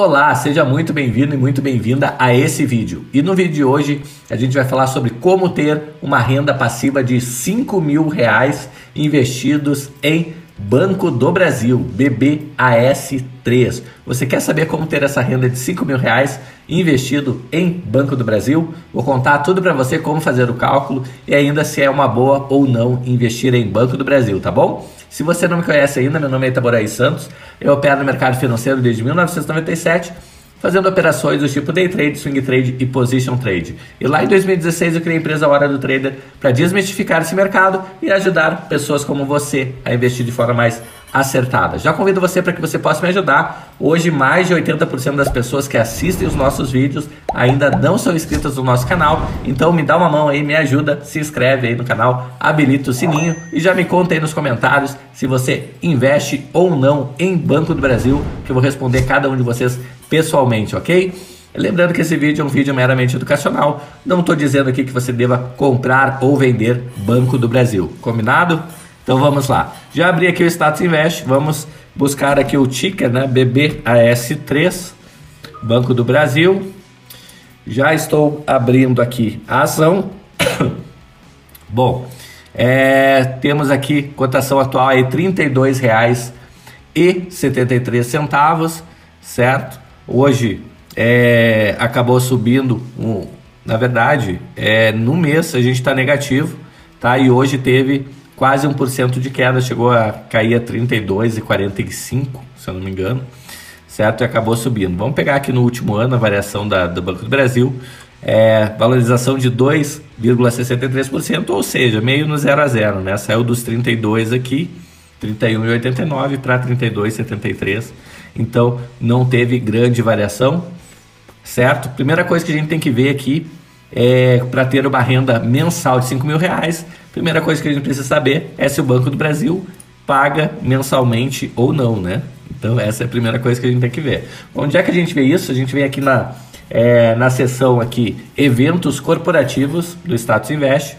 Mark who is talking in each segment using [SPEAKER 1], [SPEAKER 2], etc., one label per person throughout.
[SPEAKER 1] Olá, seja muito bem-vindo e muito bem-vinda a esse vídeo. E no vídeo de hoje a gente vai falar sobre como ter uma renda passiva de 5 mil reais investidos em Banco do Brasil, BBAS3. Você quer saber como ter essa renda de 5 mil reais investido em Banco do Brasil? Vou contar tudo para você como fazer o cálculo e ainda se é uma boa ou não investir em Banco do Brasil, tá bom? Se você não me conhece ainda, meu nome é Itaboraí Santos, eu opero no mercado financeiro desde 1997, fazendo operações do tipo day trade, swing trade e position trade. E lá em 2016 eu criei a empresa Hora do Trader para desmistificar esse mercado e ajudar pessoas como você a investir de forma mais acertada. Já convido você para que você possa me ajudar. Hoje, mais de 80% das pessoas que assistem os nossos vídeos ainda não são inscritas no nosso canal. Então, me dá uma mão aí, me ajuda, se inscreve aí no canal, habilita o sininho e já me conta aí nos comentários se você investe ou não em Banco do Brasil, que eu vou responder cada um de vocês pessoalmente, ok? Lembrando que esse vídeo é um vídeo meramente educacional. Não estou dizendo aqui que você deva comprar ou vender Banco do Brasil. Combinado? Então vamos lá. Já abri aqui o Status Invest, vamos buscar aqui o ticker, né? BBAS3, Banco do Brasil. Já estou abrindo aqui a ação. Bom, é, temos aqui cotação atual aí R$ 32,73, certo? Hoje é, acabou subindo, um, na verdade, é, no mês a gente está negativo, tá? E hoje teve quase 1% de queda, chegou a cair a 32,45, se eu não me engano, certo? E acabou subindo. Vamos pegar aqui no último ano a variação da, do Banco do Brasil, é, valorização de 2,63%, ou seja, meio no 0 a 0, né? Saiu dos 32 aqui, 31,89 para 32,73. Então, não teve grande variação, certo? Primeira coisa que a gente tem que ver aqui é para ter uma renda mensal de 5 mil reais, primeira coisa que a gente precisa saber é se o Banco do Brasil paga mensalmente ou não, né? Então essa é a primeira coisa que a gente tem que ver. Onde é que a gente vê isso? A gente vem aqui na, é, na seção aqui eventos corporativos do Status Invest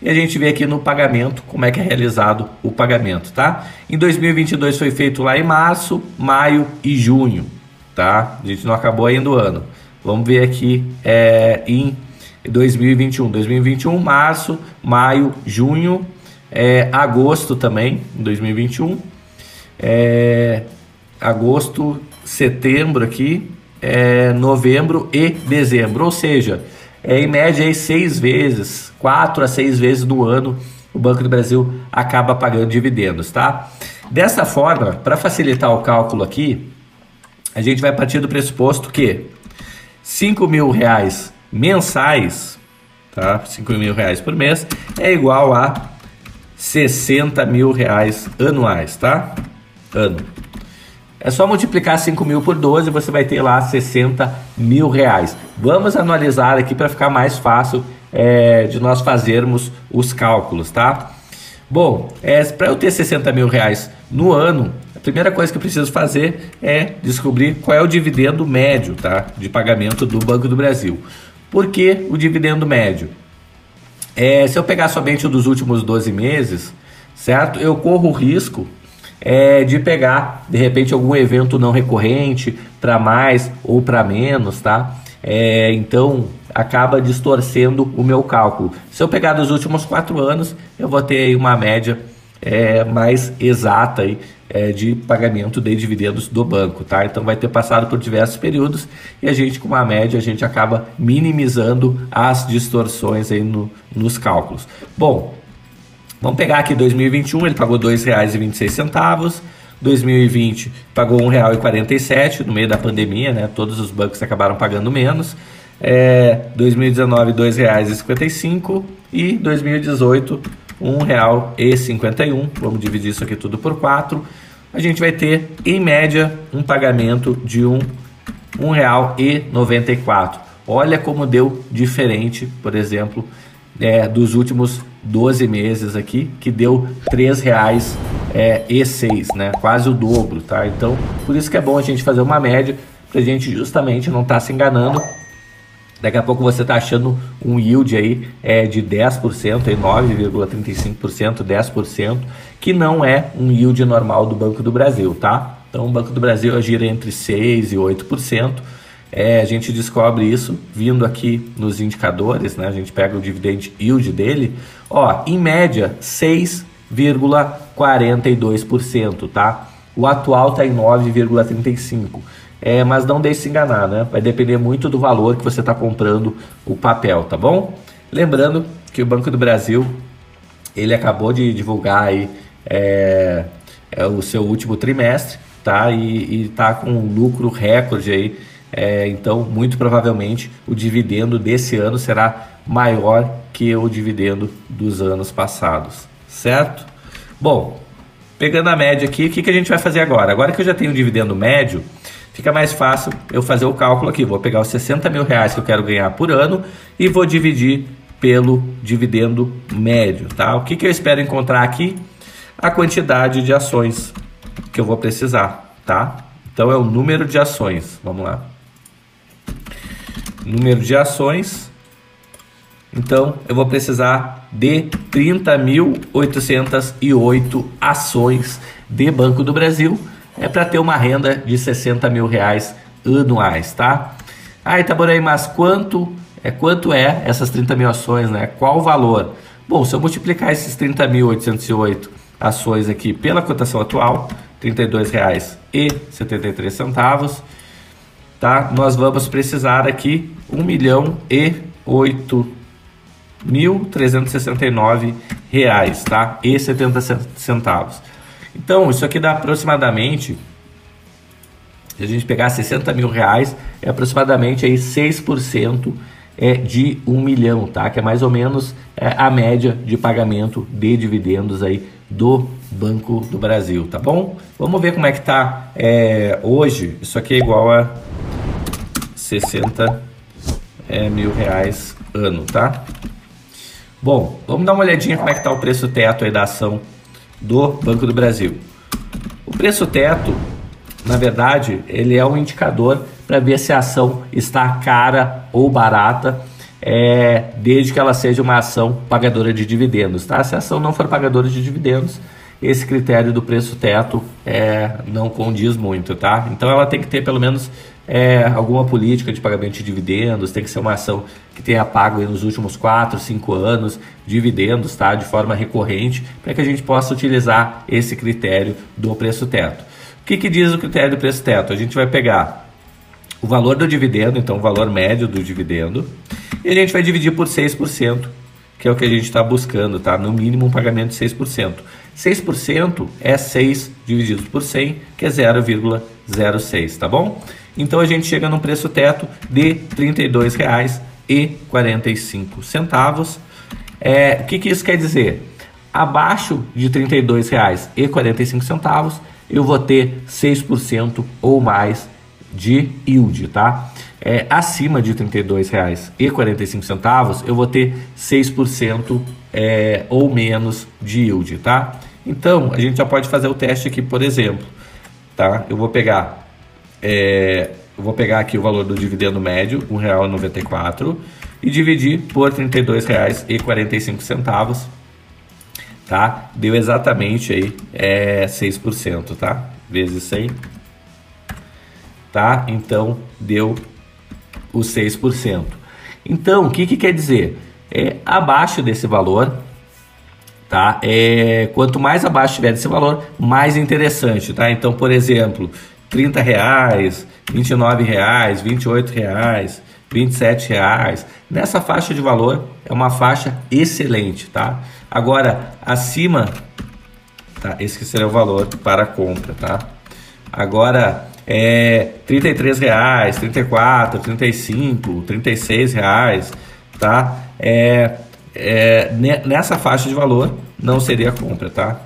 [SPEAKER 1] e a gente vê aqui no pagamento como é que é realizado o pagamento, tá? Em 2022 foi feito lá em março, maio e junho, tá? A gente não acabou ainda o ano. Vamos ver aqui é, em 2021. 2021, março, maio, junho, é, agosto também, 2021. É, agosto, setembro aqui, é, novembro e dezembro. Ou seja, é, em média aí, seis vezes, quatro a seis vezes no ano, o Banco do Brasil acaba pagando dividendos, tá? Dessa forma, para facilitar o cálculo aqui, a gente vai partir do pressuposto que 5 mil reais mensais, tá? 5 mil reais por mês é igual a 60 mil reais anuais, tá? Ano. É só multiplicar 5 mil por 12 você vai ter lá 60 mil reais. Vamos analisar aqui para ficar mais fácil é, de nós fazermos os cálculos, tá? Bom, é, para eu ter 60 mil reais no ano, primeira coisa que eu preciso fazer é descobrir qual é o dividendo médio tá, de pagamento do Banco do Brasil. Por que o dividendo médio? É, se eu pegar somente o dos últimos 12 meses, certo? Eu corro o risco é, de pegar, de repente, algum evento não recorrente para mais ou para menos, tá? É, então acaba distorcendo o meu cálculo. Se eu pegar dos últimos quatro anos, eu vou ter uma média é, mais exata aí, é, de pagamento de dividendos do banco, tá? Então vai ter passado por diversos períodos e a gente com uma média a gente acaba minimizando as distorções aí no, nos cálculos. Bom, vamos pegar aqui 2021 ele pagou R$ 2,26 2020 pagou R$ 1,47 no meio da pandemia, né? Todos os bancos acabaram pagando menos. É, 2019 R$ 2,55 e 2018 R$ 1,51. Vamos dividir isso aqui tudo por 4. A gente vai ter, em média, um pagamento de um, R$ 1,94. Olha como deu diferente, por exemplo, é, dos últimos 12 meses aqui, que deu R$ 3,06, é, e seis, né? quase o dobro. Tá? Então, por isso que é bom a gente fazer uma média, para gente justamente não estar tá se enganando Daqui a pouco você está achando um yield aí é, de 10%, 9,35%, 10%, que não é um yield normal do Banco do Brasil, tá? Então o Banco do Brasil gira entre 6% e 8%. É, a gente descobre isso vindo aqui nos indicadores, né? A gente pega o dividend yield dele, ó, em média 6,42%, tá? O atual está em 9,35%. É, mas não deixe se enganar, né? Vai depender muito do valor que você está comprando o papel, tá bom? Lembrando que o Banco do Brasil ele acabou de divulgar aí é, é o seu último trimestre, tá? E, está com um lucro recorde aí. É, então, muito provavelmente, o dividendo desse ano será maior que o dividendo dos anos passados, certo? Bom, pegando a média aqui, o que, que a gente vai fazer agora? Agora que eu já tenho o dividendo médio, fica mais fácil eu fazer o cálculo aqui. Vou pegar os 60 mil reais que eu quero ganhar por ano e vou dividir pelo dividendo médio, tá? O que, que eu espero encontrar aqui? A quantidade de ações que eu vou precisar, tá? Então é o número de ações. Vamos lá. Número de ações. Então eu vou precisar de 30.808 ações de Banco do Brasil é para ter uma renda de 60 mil reais anuais, tá? Ah, Itaboraí, mas quanto é quanto é essas 30 mil ações, né? Qual o valor? Bom, se eu multiplicar esses 30.808 ações aqui pela cotação atual, R$ 32,73, tá? Nós vamos precisar aqui 1 milhão e 8 1.369 reais, tá? E 70 centavos. Então, isso aqui dá aproximadamente, se a gente pegar 60 mil reais, é aproximadamente aí 6% é de 1 milhão, tá? Que é mais ou menos é, a média de pagamento de dividendos aí do Banco do Brasil, tá bom? Vamos ver como é que tá é, hoje. Isso aqui é igual a 60 é, mil reais ano, tá? Bom, vamos dar uma olhadinha como é que tá o preço teto aí da ação do Banco do Brasil. O preço teto, na verdade, ele é um indicador para ver se a ação está cara ou barata, é, desde que ela seja uma ação pagadora de dividendos. Tá? Se a ação não for pagadora de dividendos, esse critério do preço teto é, não condiz muito, tá? Então ela tem que ter pelo menos é, alguma política de pagamento de dividendos, tem que ser uma ação que tenha pago nos últimos 4, 5 anos dividendos, tá? De forma recorrente, para que a gente possa utilizar esse critério do preço teto. O que, que diz o critério do preço teto? A gente vai pegar o valor do dividendo, então o valor médio do dividendo, e a gente vai dividir por 6%, que é o que a gente está buscando, tá? No mínimo um pagamento de 6%. 6% é 6 dividido por 100, que é 0,06, tá bom? Então a gente chega num preço teto de R$ 32,45. É, o que, que isso quer dizer? Abaixo de R$ 32,45 eu vou ter 6% ou mais de yield, tá? É, acima de R$ 32,45 eu vou ter 6% é, ou menos de yield, tá? Então, a gente já pode fazer o teste aqui, por exemplo, tá? Eu vou pegar, é, vou pegar aqui o valor do dividendo médio, R$ 1,94, e dividir por R$ 32,45, tá? Deu exatamente aí é, 6%, tá? Vezes 100, tá? Então, deu os 6%. Então, o que, que quer dizer? é, abaixo desse valor, tá? É, quanto mais abaixo tiver desse valor, mais interessante, tá? Então, por exemplo, 30 reais, 29 reais, 28 reais, 27 reais. Nessa faixa de valor é uma faixa excelente, tá? Agora, acima, tá? Esse que seria o valor para compra, tá? Agora, é 33 reais, 34, 35, 36 reais, tá? É, é, nessa faixa de valor não seria compra, tá?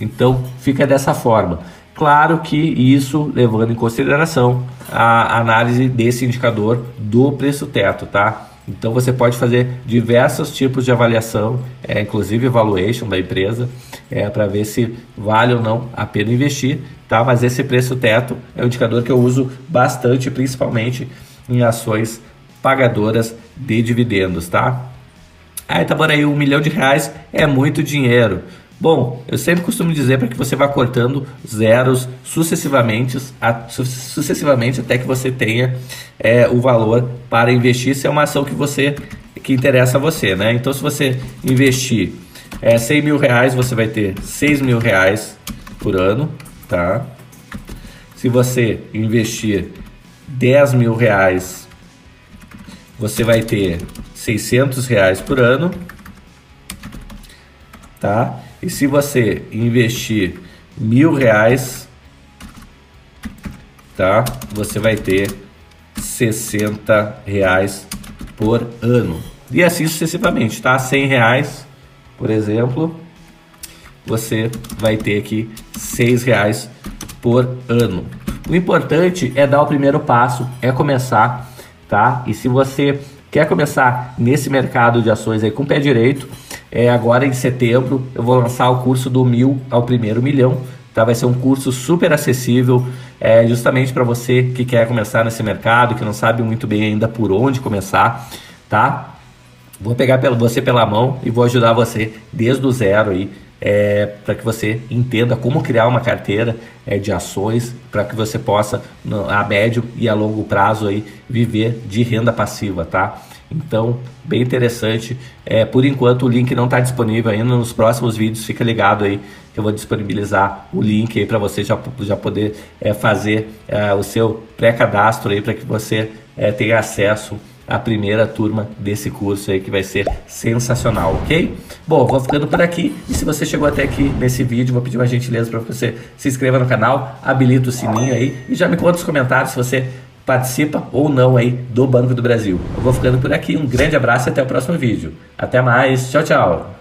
[SPEAKER 1] Então fica dessa forma. Claro que isso levando em consideração a análise desse indicador do preço teto, tá? Então você pode fazer diversos tipos de avaliação, é, inclusive valuation da empresa, é, para ver se vale ou não a pena investir, tá? Mas esse preço teto é um indicador que eu uso bastante, principalmente em ações pagadoras de dividendos, tá? Ah, Itaboraí, um milhão de reais é muito dinheiro. Bom, eu sempre costumo dizer para que você vá cortando zeros sucessivamente, a, sucessivamente até que você tenha é, o valor para investir. Se é uma ação que você que interessa a você, né? Então, se você investir é, 100 mil reais, você vai ter 6 mil reais por ano, tá? Se você investir 10 mil reais, você vai ter 600 reais por ano, tá? E se você investir mil reais, tá? Você vai ter 60 reais por ano. E assim sucessivamente, tá? 100 reais, por exemplo, você vai ter aqui 6 reais por ano. O importante é dar o primeiro passo, é começar, tá? E se você quer começar nesse mercado de ações aí com o pé direito, é, agora em setembro eu vou lançar o curso do mil ao primeiro milhão. Tá? Vai ser um curso super acessível, é, justamente para você que quer começar nesse mercado, que não sabe muito bem ainda por onde começar, tá? Vou pegar você pela mão e vou ajudar você desde o zero aí, é, para que você entenda como criar uma carteira é, de ações, para que você possa, a médio e a longo prazo, aí, viver de renda passiva, tá? Então, bem interessante. É, por enquanto, o link não está disponível ainda. Nos próximos vídeos, fica ligado aí que eu vou disponibilizar o link aí para você já, já poder é, fazer é, o seu pré-cadastro aí para que você é, tenha acesso à primeira turma desse curso aí que vai ser sensacional, ok? Bom, vou ficando por aqui e se você chegou até aqui nesse vídeo, vou pedir uma gentileza para você se inscreva no canal, habilita o sininho aí e já me conta nos comentários se você participa ou não aí do Banco do Brasil. Eu vou ficando por aqui, um grande abraço e até o próximo vídeo. Até mais, tchau, tchau!